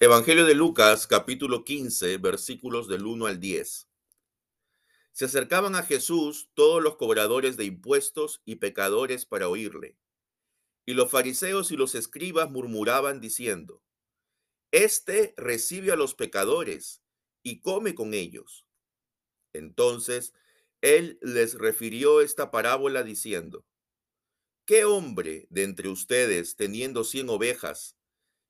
Evangelio de Lucas, capítulo 15, versículos del 1 al 10. Se acercaban a Jesús todos los cobradores de impuestos y pecadores para oírle. Y los fariseos y los escribas murmuraban diciendo, Este recibe a los pecadores y come con ellos. Entonces él les refirió esta parábola diciendo, ¿qué hombre de entre ustedes, teniendo cien ovejas,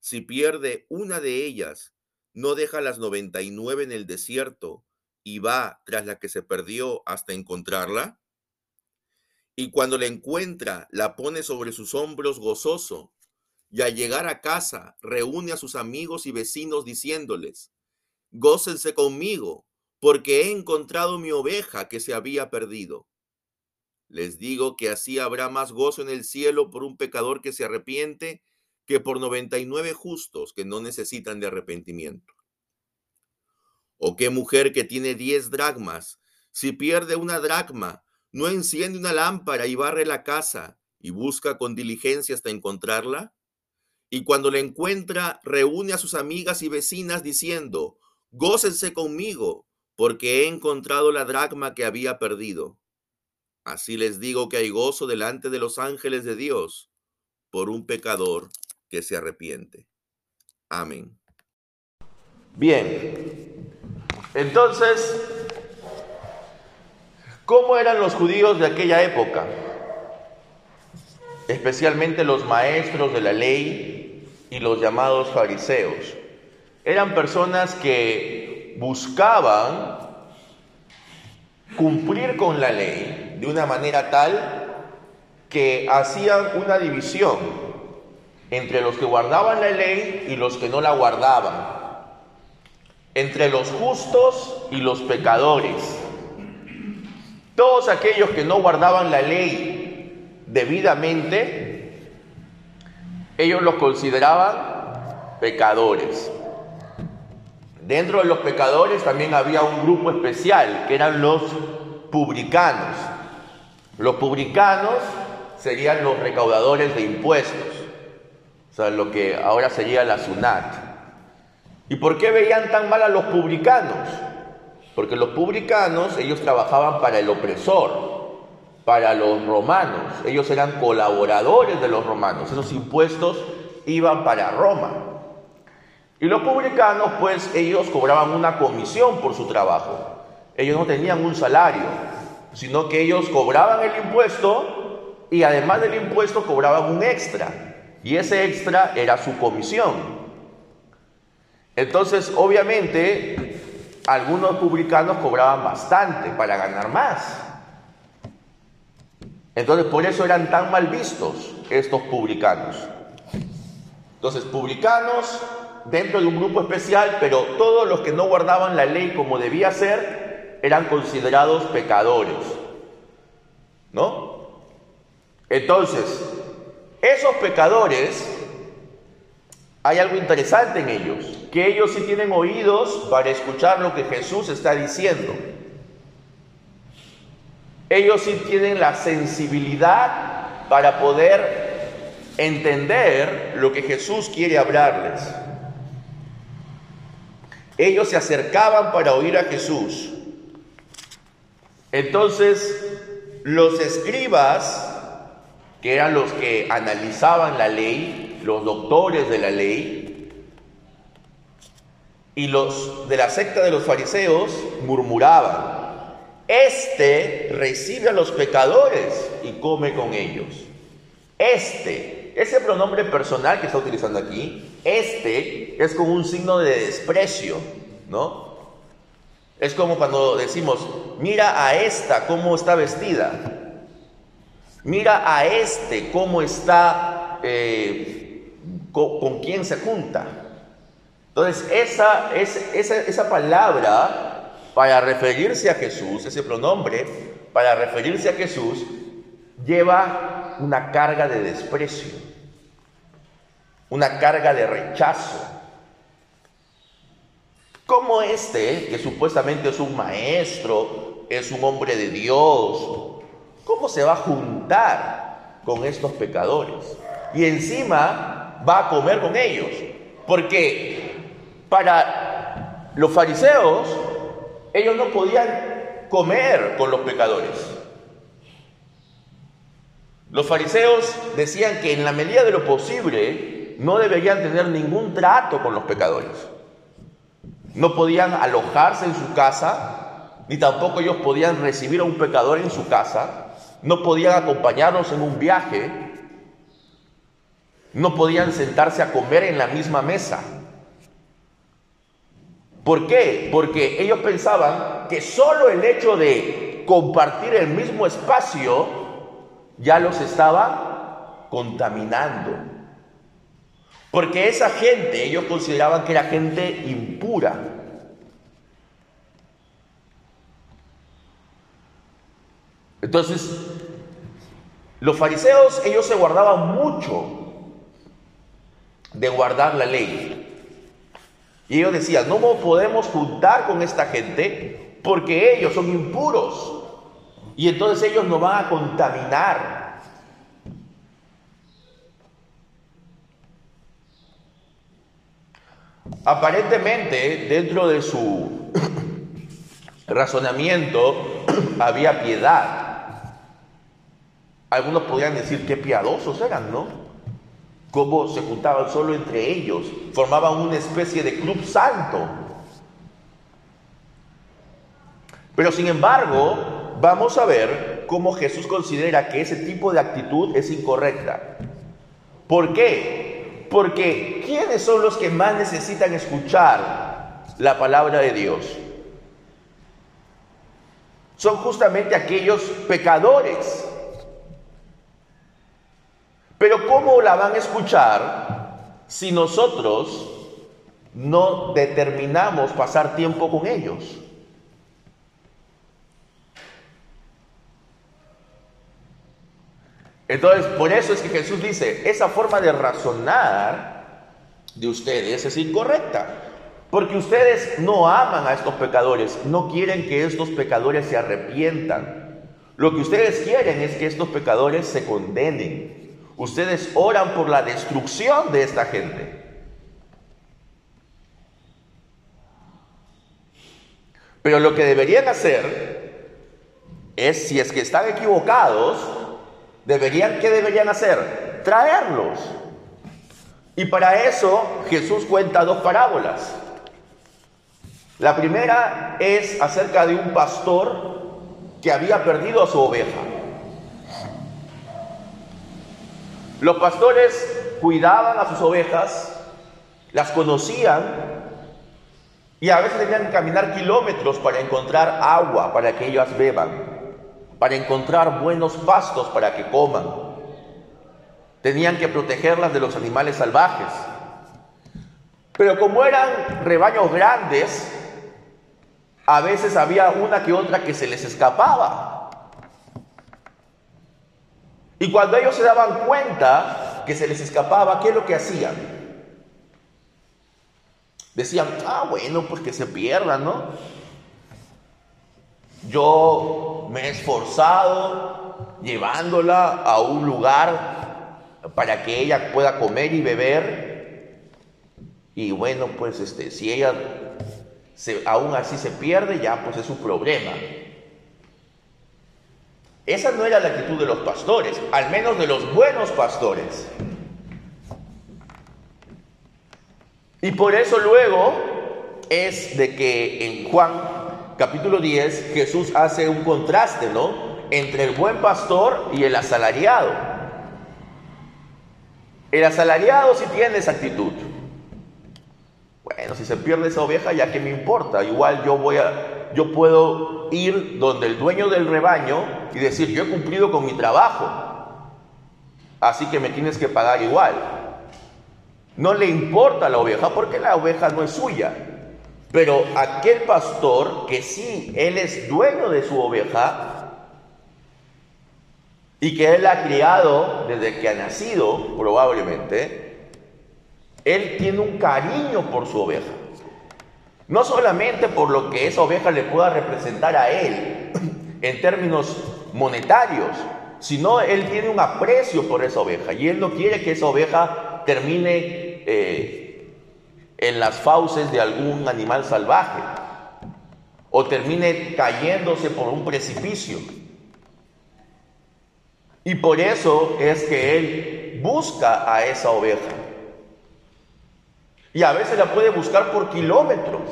si pierde una de ellas, no deja las noventa y nueve en el desierto y va tras la que se perdió hasta encontrarla? Y cuando la encuentra, la pone sobre sus hombros gozoso, y al llegar a casa reúne a sus amigos y vecinos diciéndoles, gócense conmigo, porque he encontrado mi oveja que se había perdido. Les digo que así habrá más gozo en el cielo por un pecador que se arrepiente que por 99 justos que no necesitan de arrepentimiento. ¿O qué mujer que tiene 10 dracmas, si pierde una dracma, no enciende una lámpara y barre la casa y busca con diligencia hasta encontrarla? Y cuando la encuentra, reúne a sus amigas y vecinas diciendo, gócense conmigo, porque he encontrado la dracma que había perdido. Así les digo que hay gozo delante de los ángeles de Dios por un pecador que se arrepiente. Amén. Bien, entonces, ¿cómo eran los judíos de aquella época? Especialmente los maestros de la ley y los llamados fariseos. Eran personas que buscaban cumplir con la ley de una manera tal que hacían una división entre los que guardaban la ley y los que no la guardaban, entre los justos y los pecadores. Todos aquellos que no guardaban la ley debidamente, ellos los consideraban pecadores. Dentro de los pecadores también había un grupo especial, que eran los publicanos. Los publicanos serían los recaudadores de impuestos o sea, lo que ahora sería la SUNAT. ¿Y por qué veían tan mal a los publicanos? Porque los publicanos, ellos trabajaban para el opresor, para los romanos, ellos eran colaboradores de los romanos, esos impuestos iban para Roma. Y los publicanos, pues ellos cobraban una comisión por su trabajo, ellos no tenían un salario, sino que ellos cobraban el impuesto y además del impuesto cobraban un extra. Y ese extra era su comisión. Entonces, obviamente, algunos publicanos cobraban bastante para ganar más. Entonces, por eso eran tan mal vistos estos publicanos. Entonces, publicanos dentro de un grupo especial, pero todos los que no guardaban la ley como debía ser, eran considerados pecadores. ¿No? Entonces, esos pecadores, hay algo interesante en ellos, que ellos sí tienen oídos para escuchar lo que Jesús está diciendo. Ellos sí tienen la sensibilidad para poder entender lo que Jesús quiere hablarles. Ellos se acercaban para oír a Jesús. Entonces, los escribas que eran los que analizaban la ley, los doctores de la ley, y los de la secta de los fariseos murmuraban, este recibe a los pecadores y come con ellos. Este, ese pronombre personal que está utilizando aquí, este es como un signo de desprecio, ¿no? Es como cuando decimos, mira a esta cómo está vestida. Mira a este cómo está, eh, con, quién se junta. Entonces, esa, esa, esa palabra para referirse a Jesús, ese pronombre, para referirse a Jesús, lleva una carga de desprecio, una carga de rechazo. Como este, que supuestamente es un maestro, es un hombre de Dios, ¿Cómo se va a juntar con estos pecadores? Y encima va a comer con ellos. ¿Por qué? Para los fariseos, ellos no podían comer con los pecadores. Los fariseos decían que en la medida de lo posible no deberían tener ningún trato con los pecadores. No podían alojarse en su casa, ni tampoco ellos podían recibir a un pecador en su casa, no podían acompañarlos en un viaje, no podían sentarse a comer en la misma mesa. ¿Por qué? Porque ellos pensaban que solo el hecho de compartir el mismo espacio ya los estaba contaminando. Porque esa gente, ellos consideraban que era gente impura. Entonces, los fariseos, ellos se guardaban mucho de guardar la ley. Y ellos decían, no podemos juntar con esta gente porque ellos son impuros. Y entonces ellos nos van a contaminar. Aparentemente, dentro de su razonamiento había piedad. Algunos podrían decir qué piadosos eran, ¿no? Cómo se juntaban solo entre ellos, formaban una especie de club santo. Pero sin embargo, vamos a ver cómo Jesús considera que ese tipo de actitud es incorrecta. ¿Por qué? Porque ¿quiénes son los que más necesitan escuchar la palabra de Dios? Son justamente aquellos pecadores. Pero ¿cómo la van a escuchar si nosotros no determinamos pasar tiempo con ellos? Entonces, por eso es que Jesús dice, esa forma de razonar de ustedes es incorrecta. Porque ustedes no aman a estos pecadores, no quieren que estos pecadores se arrepientan. Lo que ustedes quieren es que estos pecadores se condenen. Ustedes oran por la destrucción de esta gente. Pero lo que deberían hacer es, si es que están equivocados, Deberían, ¿qué deberían hacer? Traerlos. Y para eso Jesús cuenta dos parábolas. La primera es acerca de un pastor que había perdido a su oveja. Los pastores cuidaban a sus ovejas, las conocían y a veces tenían que caminar kilómetros para encontrar agua para que ellas beban para encontrar buenos pastos para que coman. Tenían que protegerlas de los animales salvajes. Pero como eran rebaños grandes, a veces había una que otra que se les escapaba. Y cuando ellos se daban cuenta que se les escapaba, ¿qué es lo que hacían? Decían, ah, bueno, pues que se pierdan, ¿no? Yo me he esforzado llevándola a un lugar para que ella pueda comer y beber. Y bueno, pues este, si ella se, aún así se pierde, ya pues es su problema. Esa no era la actitud de los pastores, al menos de los buenos pastores. Y por eso luego es de que en Juan capítulo 10, Jesús hace un contraste, ¿no? Entre el buen pastor y el asalariado. El asalariado sí tiene esa actitud. Bueno, si se pierde esa oveja, ya que me importa. Igual yo voy a, yo puedo ir donde el dueño del rebaño y decir, yo he cumplido con mi trabajo. Así que me tienes que pagar igual. No le importa la oveja porque la oveja no es suya. Pero aquel pastor que sí, él es dueño de su oveja y que él ha criado desde que ha nacido, probablemente, él tiene un cariño por su oveja. No solamente por lo que esa oveja le pueda representar a él en términos monetarios, sino él tiene un aprecio por esa oveja y él no quiere que esa oveja termine eh, en las fauces de algún animal salvaje o termine cayéndose por un precipicio. Y por eso es que Él busca a esa oveja. Y a veces la puede buscar por kilómetros.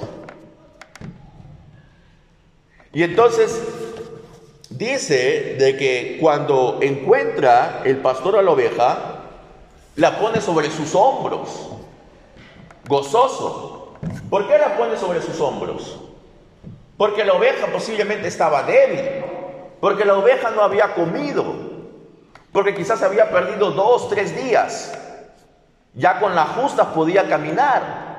Y entonces dice de que cuando encuentra el pastor a la oveja, la pone sobre sus hombros, gozoso. ¿Por qué la pone sobre sus hombros? Porque la oveja posiblemente estaba débil, porque la oveja no había comido, porque quizás había perdido dos, tres días. Ya con la justa podía caminar.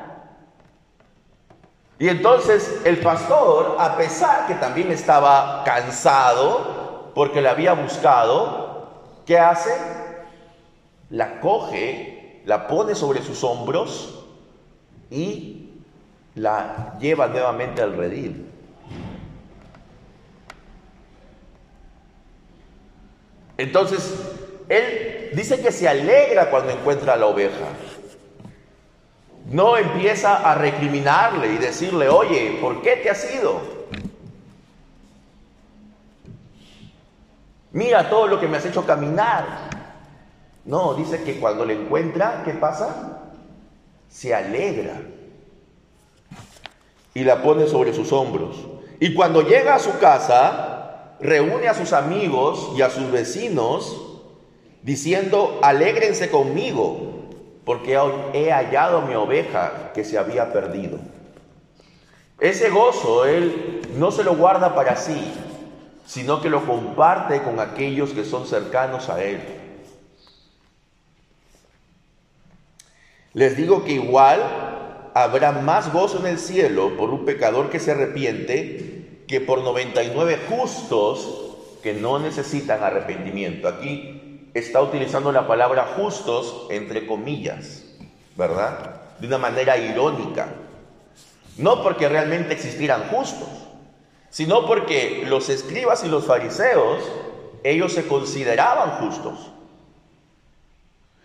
Y entonces el pastor, a pesar que también estaba cansado, porque la había buscado, ¿qué hace? La coge, la pone sobre sus hombros y la lleva nuevamente al redil. Entonces, él dice que se alegra cuando encuentra a la oveja. No empieza a recriminarle y decirle, oye, ¿por qué te has ido? Mira todo lo que me has hecho caminar. No, dice que cuando le encuentra, ¿qué pasa? Se alegra. Y la pone sobre sus hombros. Y cuando llega a su casa, reúne a sus amigos y a sus vecinos, diciendo, alégrense conmigo porque he hallado mi oveja que se había perdido. Ese gozo Él no se lo guarda para sí, sino que lo comparte con aquellos que son cercanos a Él. Les digo que igual habrá más gozo en el cielo por un pecador que se arrepiente que por 99 justos que no necesitan arrepentimiento. Aquí está utilizando la palabra justos entre comillas, ¿verdad? De una manera irónica. No porque realmente existieran justos, sino porque los escribas y los fariseos, ellos se consideraban justos.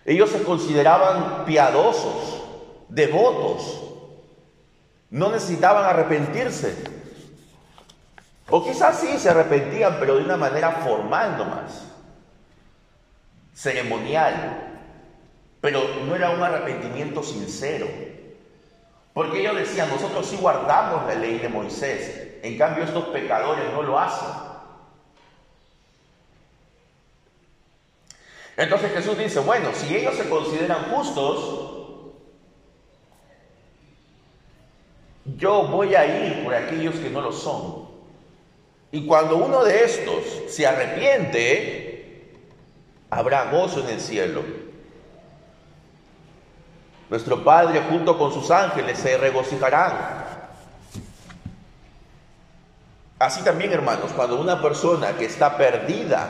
Ellos se consideraban piadosos, devotos. No necesitaban arrepentirse. O quizás sí se arrepentían, pero de una manera formal nomás ceremonial, pero no era un arrepentimiento sincero. Porque ellos decían, nosotros sí guardamos la ley de Moisés, en cambio estos pecadores no lo hacen. Entonces Jesús dice, bueno, si ellos se consideran justos, yo voy a ir por aquellos que no lo son. Y cuando uno de estos se arrepiente, habrá gozo en el cielo. Nuestro Padre junto con sus ángeles se regocijarán. Así también, hermanos, cuando una persona que está perdida,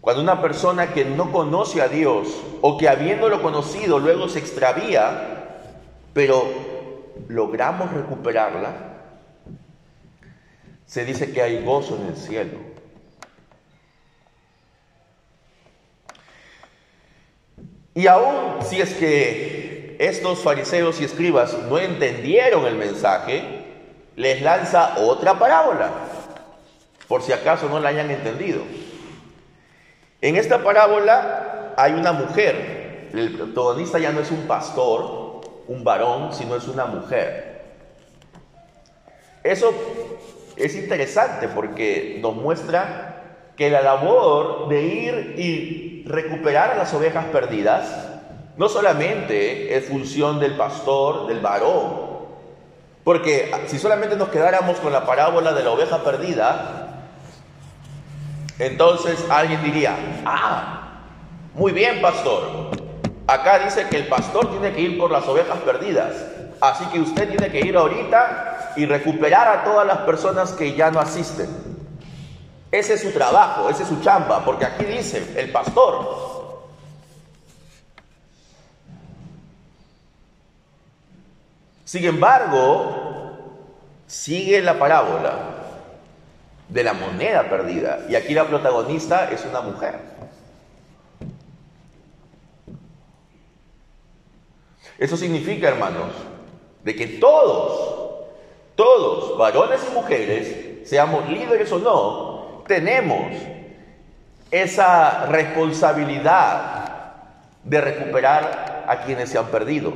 cuando una persona que no conoce a Dios o que habiéndolo conocido luego se extravía, pero logramos recuperarla, se dice que hay gozo en el cielo. Y aún si es que estos fariseos y escribas no entendieron el mensaje, les lanza otra parábola, por si acaso no la hayan entendido. En esta parábola hay una mujer, el protagonista ya no es un pastor, un varón, sino es una mujer. Eso es interesante porque nos muestra que la labor de ir y recuperar a las ovejas perdidas no solamente es función del pastor, del varón, porque si solamente nos quedáramos con la parábola de la oveja perdida, entonces alguien diría, ah, muy bien pastor, acá dice que el pastor tiene que ir por las ovejas perdidas, así que usted tiene que ir ahorita y recuperar a todas las personas que ya no asisten. Ese es su trabajo, ese es su chamba, porque aquí dice el pastor. Sin embargo, sigue la parábola de la moneda perdida. Y aquí la protagonista es una mujer. Eso significa, hermanos, de que todos, todos, varones y mujeres, seamos líderes o no, tenemos esa responsabilidad de recuperar a quienes se han perdido.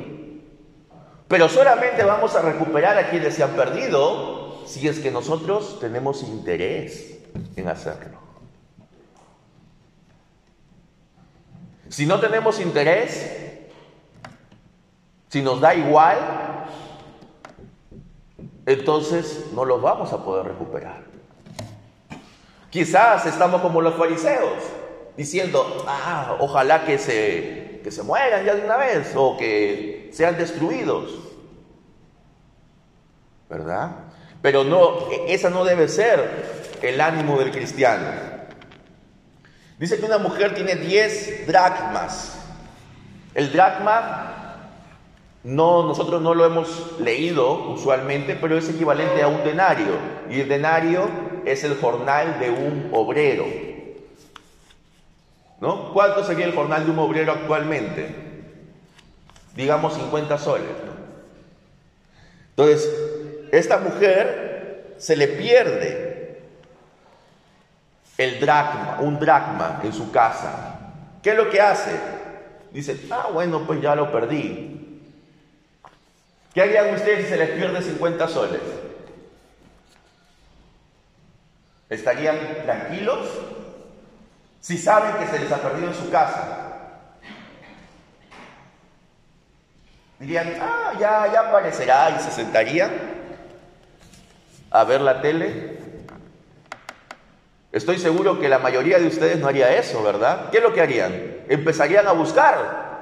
Pero solamente vamos a recuperar a quienes se han perdido si es que nosotros tenemos interés en hacerlo. Si no tenemos interés, si nos da igual, entonces no los vamos a poder recuperar. Quizás estamos como los fariseos, diciendo, ah, ojalá que se, que se mueran ya de una vez o que sean destruidos. ¿Verdad? Pero no, esa no debe ser el ánimo del cristiano. Dice que una mujer tiene 10 dracmas. El dracma no, nosotros no lo hemos leído usualmente, pero es equivalente a un denario. Y el denario es el jornal de un obrero. ¿No? ¿Cuánto sería el jornal de un obrero actualmente? Digamos 50 soles. Entonces, esta mujer se le pierde el dracma, un dracma en su casa. ¿Qué es lo que hace? Dice, ah, bueno, pues ya lo perdí. ¿Qué harían ustedes si se les pierde 50 soles? ¿Estarían tranquilos? Si saben que se les ha perdido en su casa. Dirían, ah, ya, ya aparecerá y se sentarían a ver la tele. Estoy seguro que la mayoría de ustedes no haría eso, ¿verdad? ¿Qué es lo que harían? Empezarían a buscar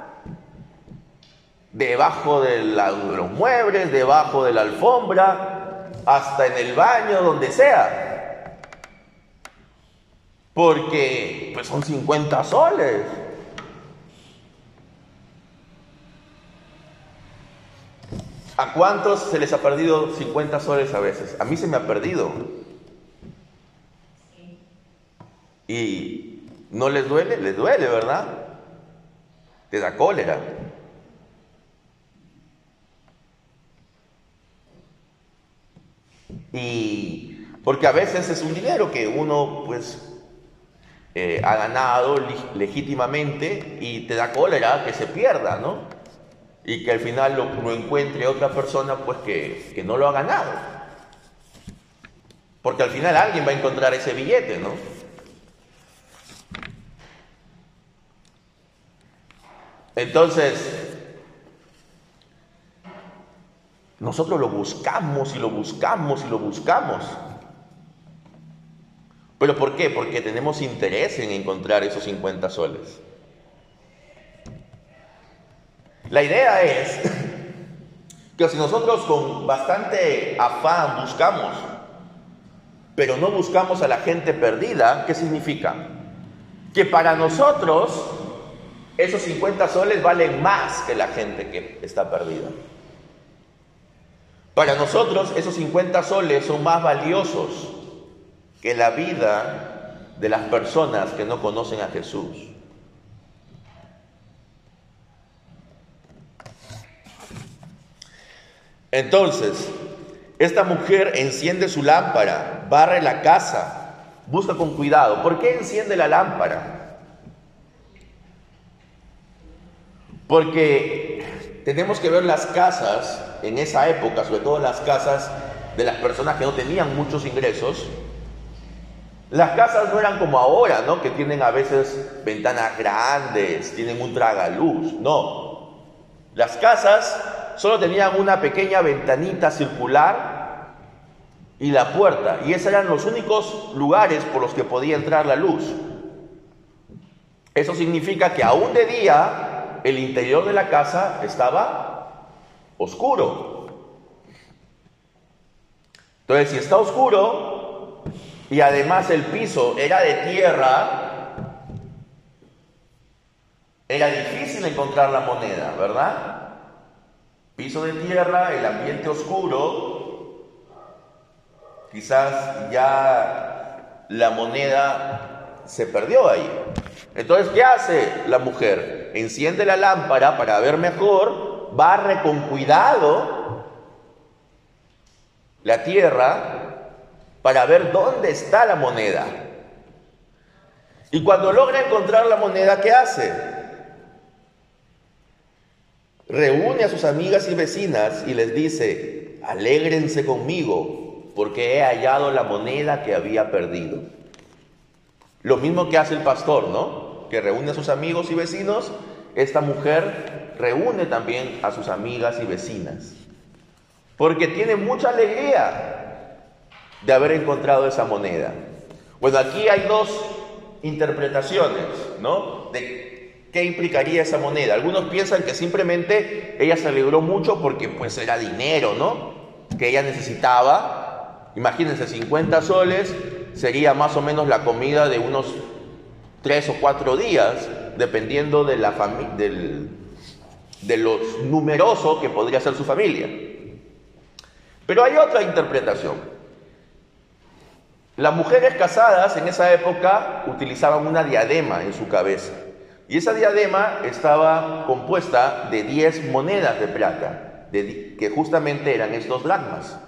debajo de, los muebles, debajo de la alfombra, hasta en el baño, donde sea. Porque pues son 50 soles. ¿A cuántos se les ha perdido 50 soles a veces? A mí se me ha perdido. ¿Y no les duele? Les duele, ¿verdad? Te da cólera. Y porque a veces es un dinero que uno pues eh, ha ganado legítimamente y te da cólera que se pierda, ¿no? Y que al final lo, encuentre otra persona pues que, que no lo ha ganado. Porque al final alguien va a encontrar ese billete, ¿no? Entonces, Nosotros lo buscamos y lo buscamos y lo buscamos. ¿Pero por qué? Porque tenemos interés en encontrar esos 50 soles. La idea es que si nosotros con bastante afán buscamos, pero no buscamos a la gente perdida, ¿qué significa? Que para nosotros esos 50 soles valen más que la gente que está perdida. Para nosotros esos 50 soles son más valiosos que la vida de las personas que no conocen a Jesús. Entonces, esta mujer enciende su lámpara, barre la casa, busca con cuidado. ¿Por qué enciende la lámpara? Porque tenemos que ver las casas en esa época, sobre todo las casas de las personas que no tenían muchos ingresos, las casas no eran como ahora, ¿no? Que tienen a veces ventanas grandes, tienen un tragaluz, no. Las casas solo tenían una pequeña ventanita circular y la puerta, y esos eran los únicos lugares por los que podía entrar la luz. Eso significa que aún de día el interior de la casa estaba oscuro. Entonces, si está oscuro y además el piso era de tierra, era difícil encontrar la moneda, ¿verdad? Piso de tierra, el ambiente oscuro, quizás ya la moneda se perdió ahí. Entonces, ¿qué hace la mujer? Enciende la lámpara para ver mejor barre con cuidado la tierra para ver dónde está la moneda. Y cuando logra encontrar la moneda, ¿qué hace? Reúne a sus amigas y vecinas y les dice, alégrense conmigo, porque he hallado la moneda que había perdido. Lo mismo que hace el pastor, ¿no? Que reúne a sus amigos y vecinos, esta mujer reúne también a sus amigas y vecinas, porque tiene mucha alegría de haber encontrado esa moneda. Bueno, aquí hay dos interpretaciones, ¿no? De qué implicaría esa moneda. Algunos piensan que simplemente ella se alegró mucho porque pues era dinero, ¿no? Que ella necesitaba. Imagínense, 50 soles sería más o menos la comida de unos 3 o 4 días, dependiendo de la del, de los numeroso que podría ser su familia. Pero hay otra interpretación. Las mujeres casadas en esa época utilizaban una diadema en su cabeza. Y esa diadema estaba compuesta de 10 monedas de plata, que justamente eran estos dracmas.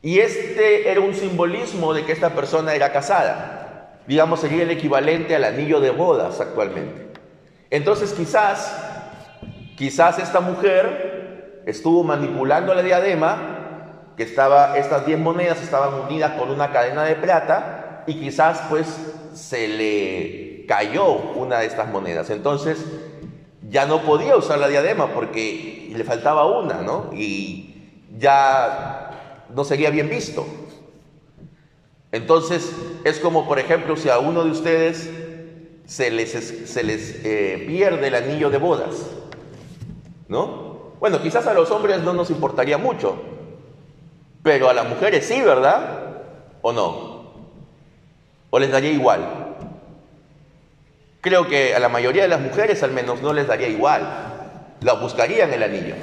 Y este era un simbolismo de que esta persona era casada. Digamos, sería el equivalente al anillo de bodas actualmente. Entonces quizás, quizás esta mujer estuvo manipulando la diadema estaba, estas 10 monedas estaban unidas con una cadena de plata y quizás pues se le cayó una de estas monedas. Entonces ya no podía usar la diadema porque le faltaba una, ¿no? Y ya no sería bien visto. Entonces es como, por ejemplo, si a uno de ustedes se les, se les eh, pierde el anillo de bodas, ¿no? Bueno, quizás a los hombres no nos importaría mucho, pero a las mujeres sí, ¿verdad? ¿O no? ¿O les daría igual? Creo que a la mayoría de las mujeres al menos no les daría igual. La buscarían el anillo.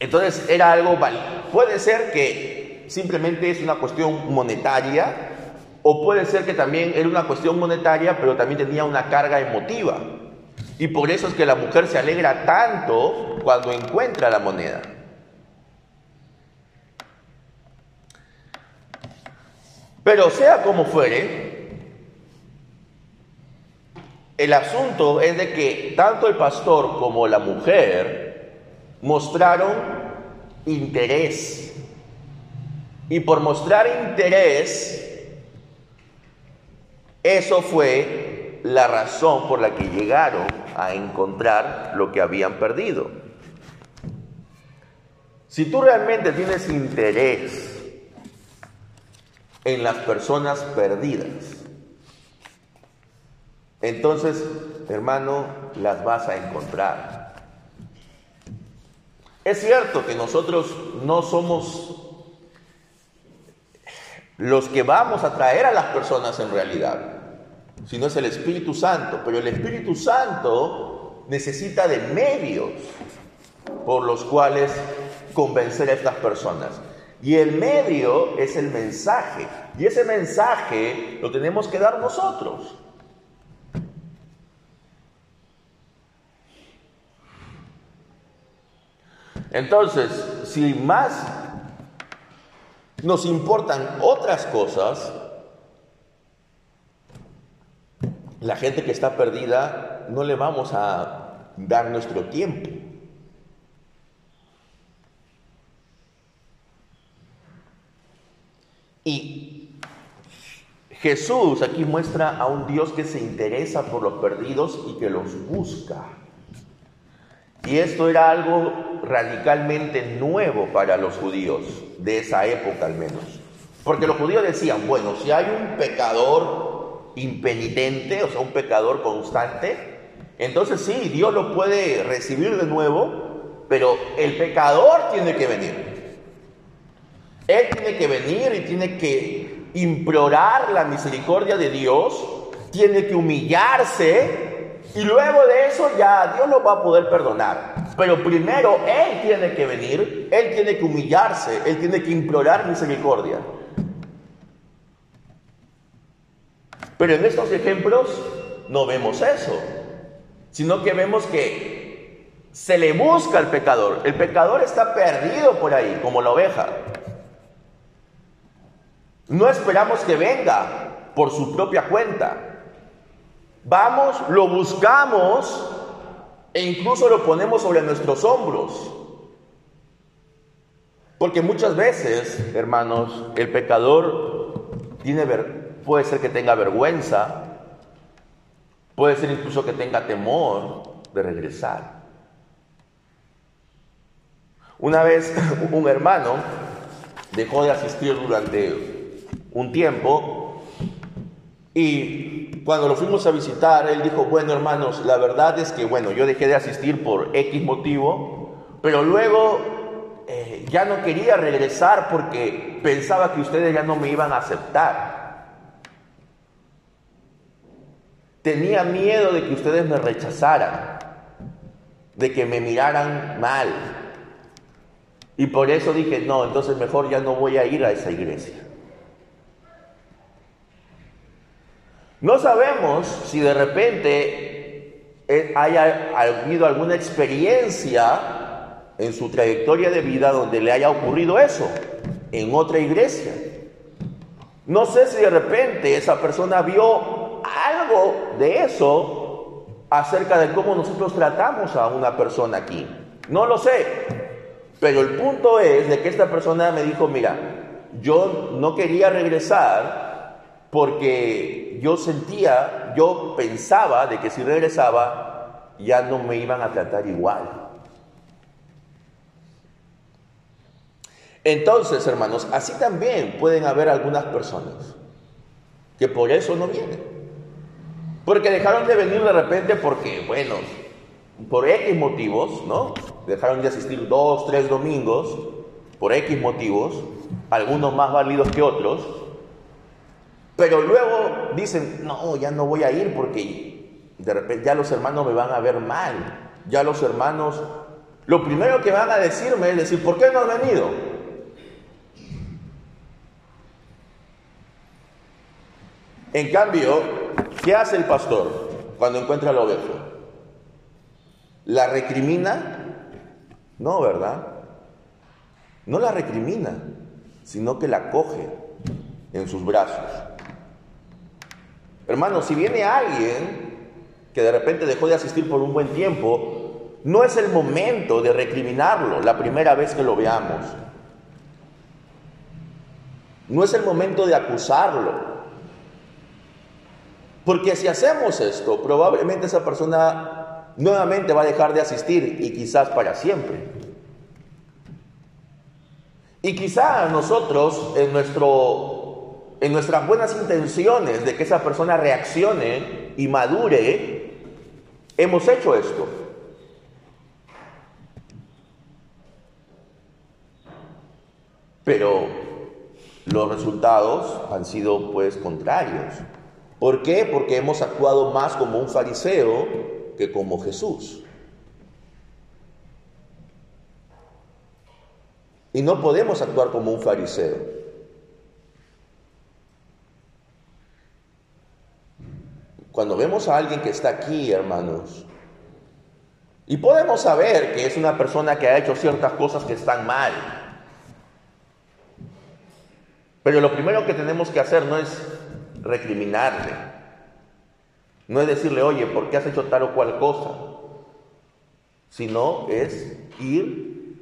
Entonces era algo, puede ser que simplemente es una cuestión monetaria o puede ser que también era una cuestión monetaria pero también tenía una carga emotiva. Y por eso es que la mujer se alegra tanto cuando encuentra la moneda. Pero sea como fuere, el asunto es de que tanto el pastor como la mujer mostraron interés. Y por mostrar interés, eso fue la razón por la que llegaron a encontrar lo que habían perdido. Si tú realmente tienes interés en las personas perdidas. Entonces, hermano, las vas a encontrar. Es cierto que nosotros no somos los que vamos a traer a las personas en realidad, sino es el Espíritu Santo, pero el Espíritu Santo necesita de medios por los cuales convencer a estas personas. Y el medio es el mensaje. Y ese mensaje lo tenemos que dar nosotros. Entonces, si más nos importan otras cosas, la gente que está perdida no le vamos a dar nuestro tiempo. Y Jesús aquí muestra a un Dios que se interesa por los perdidos y que los busca. Y esto era algo radicalmente nuevo para los judíos, de esa época al menos. Porque los judíos decían, bueno, si hay un pecador impenitente, o sea, un pecador constante, entonces sí, Dios lo puede recibir de nuevo, pero el pecador tiene que venir. Él tiene que venir y tiene que implorar la misericordia de Dios, tiene que humillarse y luego de eso ya Dios lo va a poder perdonar. Pero primero Él tiene que venir, Él tiene que humillarse, Él tiene que implorar misericordia. Pero en estos ejemplos no vemos eso. sino que vemos que se le busca al pecador. El pecador está perdido por ahí, como la oveja. No esperamos que venga por su propia cuenta. Vamos, lo buscamos e incluso lo ponemos sobre nuestros hombros. Porque muchas veces, hermanos, el pecador tiene puede ser que tenga vergüenza, puede ser incluso que tenga temor de regresar. Una vez un hermano dejó de asistir durante un tiempo y cuando lo fuimos a visitar, él dijo, bueno hermanos, la verdad es que, bueno, yo dejé de asistir por X motivo, pero luego eh, ya no quería regresar porque pensaba que ustedes ya no me iban a aceptar. Tenía miedo de que ustedes me rechazaran, de que me miraran mal. Y por eso dije, no, entonces mejor ya no voy a ir a esa iglesia. No sabemos si de repente eh, haya habido alguna experiencia en su trayectoria de vida donde le haya ocurrido eso, en otra iglesia. No sé si de repente esa persona vio algo de eso acerca de cómo nosotros tratamos a una persona aquí. No lo sé. Pero el punto es de que esta persona me dijo, mira, yo no quería regresar porque yo sentía, yo pensaba de que si regresaba ya no me iban a tratar igual. Entonces, hermanos, así también pueden haber algunas personas que por eso no vienen. Porque dejaron de venir de repente porque, bueno, por X motivos, ¿no? Dejaron de asistir dos, tres domingos, por X motivos, algunos más válidos que otros. Pero luego dicen, no, ya no voy a ir porque de repente ya los hermanos me van a ver mal. Ya los hermanos, lo primero que van a decirme es decir, ¿por qué no has venido? En cambio, ¿qué hace el pastor cuando encuentra la oveja? ¿La recrimina? No, ¿verdad? No la recrimina, sino que la coge en sus brazos. Hermano, si viene alguien que de repente dejó de asistir por un buen tiempo, no es el momento de recriminarlo la primera vez que lo veamos. No es el momento de acusarlo. Porque si hacemos esto, probablemente esa persona nuevamente va a dejar de asistir y quizás para siempre. Y quizá nosotros, en, nuestro, en nuestras buenas intenciones de que esa persona reaccione y madure, hemos hecho esto. Pero los resultados han sido pues contrarios. ¿Por qué? Porque hemos actuado más como un fariseo que como Jesús. Y no podemos actuar como un fariseo. Cuando vemos a alguien que está aquí, hermanos, y podemos saber que es una persona que ha hecho ciertas cosas que están mal, pero lo primero que tenemos que hacer no es recriminarle. No es decirle, oye, ¿por qué has hecho tal o cual cosa? Sino es ir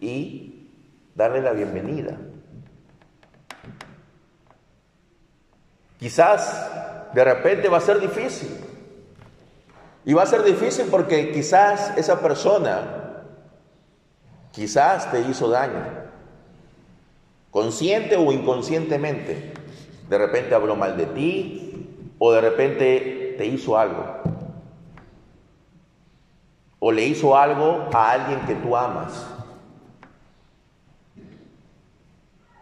y darle la bienvenida. Quizás de repente va a ser difícil. Y va a ser difícil porque quizás esa persona, quizás te hizo daño, consciente o inconscientemente. De repente habló mal de ti o de repente te hizo algo. O le hizo algo a alguien que tú amas.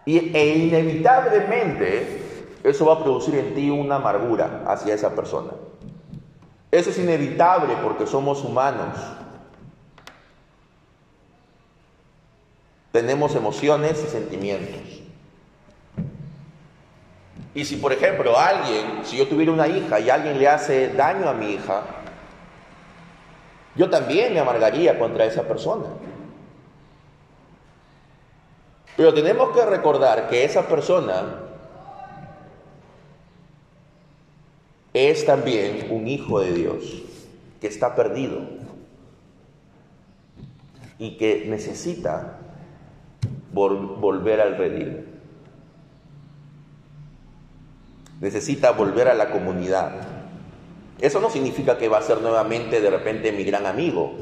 Y, e inevitablemente eso va a producir en ti una amargura hacia esa persona. Eso es inevitable porque somos humanos. Tenemos emociones y sentimientos. Y si, por ejemplo, alguien, si yo tuviera una hija y alguien le hace daño a mi hija, Yo también me amargaría contra esa persona. Pero tenemos que recordar que esa persona es también un hijo de Dios que está perdido y que necesita volver al redil. Necesita volver a la comunidad. Eso no significa que va a ser nuevamente de repente mi gran amigo.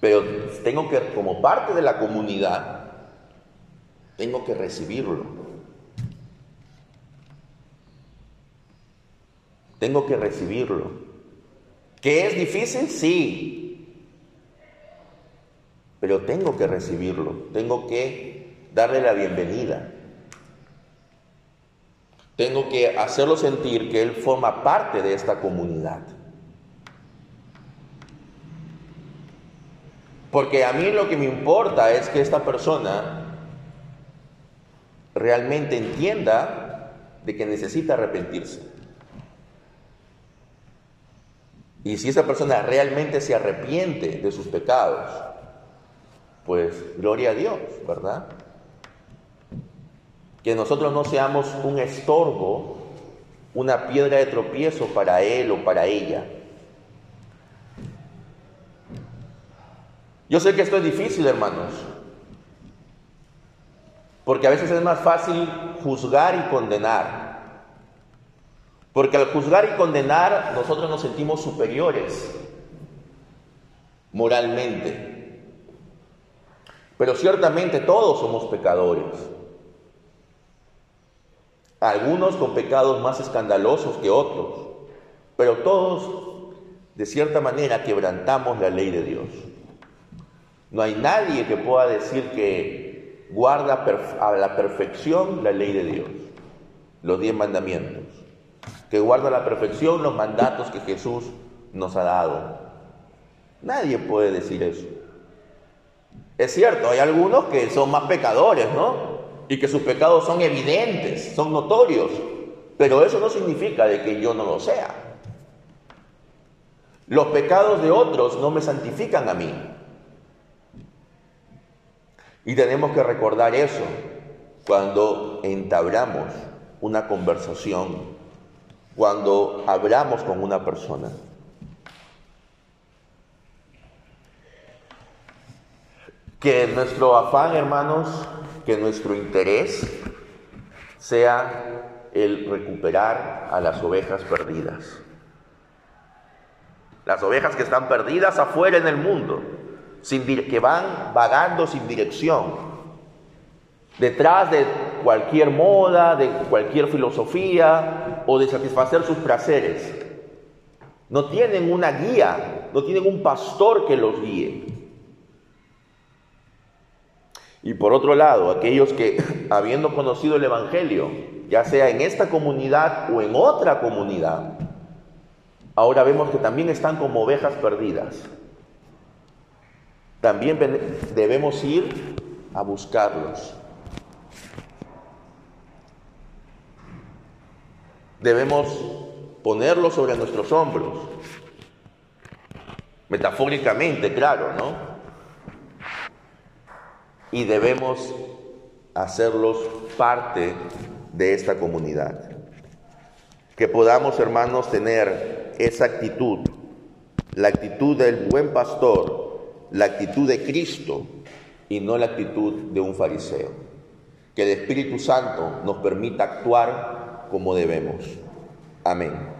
Pero tengo que, como parte de la comunidad, tengo que recibirlo. Tengo que recibirlo. ¿Que es difícil? Sí. Pero tengo que recibirlo. Tengo que darle la bienvenida. Tengo que hacerlo sentir que Él forma parte de esta comunidad. Porque a mí lo que me importa es que esta persona realmente entienda de que necesita arrepentirse. Y si esa persona realmente se arrepiente de sus pecados, pues gloria a Dios, ¿verdad? Que nosotros no seamos un estorbo, una piedra de tropiezo para él o para ella. Yo sé que esto es difícil, hermanos, porque a veces es más fácil juzgar y condenar. Porque al juzgar y condenar nosotros nos sentimos superiores moralmente. Pero ciertamente todos somos pecadores algunos con pecados más escandalosos que otros, pero todos de cierta manera quebrantamos la ley de Dios. No hay nadie que pueda decir que guarda a la perfección la ley de Dios, los diez mandamientos, que guarda a la perfección los mandatos que Jesús nos ha dado. Nadie puede decir eso. Es cierto, hay algunos que son más pecadores, ¿no? y que sus pecados son evidentes, son notorios, pero eso no significa de que yo no lo sea. Los pecados de otros no me santifican a mí. Y tenemos que recordar eso cuando entablamos una conversación, cuando hablamos con una persona. Que nuestro afán, hermanos, que nuestro interés sea el recuperar a las ovejas perdidas. Las ovejas que están perdidas afuera en el mundo, sin, que van vagando sin dirección, detrás de cualquier moda, de cualquier filosofía o de satisfacer sus placeres. No tienen una guía, no tienen un pastor que los guíe. Y por otro lado, aquellos que, habiendo conocido el Evangelio, ya sea en esta comunidad o en otra comunidad, ahora vemos que también están como ovejas perdidas. También debemos ir a buscarlos. Debemos ponerlos sobre nuestros hombros. Metafóricamente, claro, ¿no? y debemos hacerlos parte de esta comunidad. Que podamos, hermanos, tener esa actitud, la actitud del buen pastor, la actitud de Cristo y no la actitud de un fariseo. Que el Espíritu Santo nos permita actuar como debemos. Amén.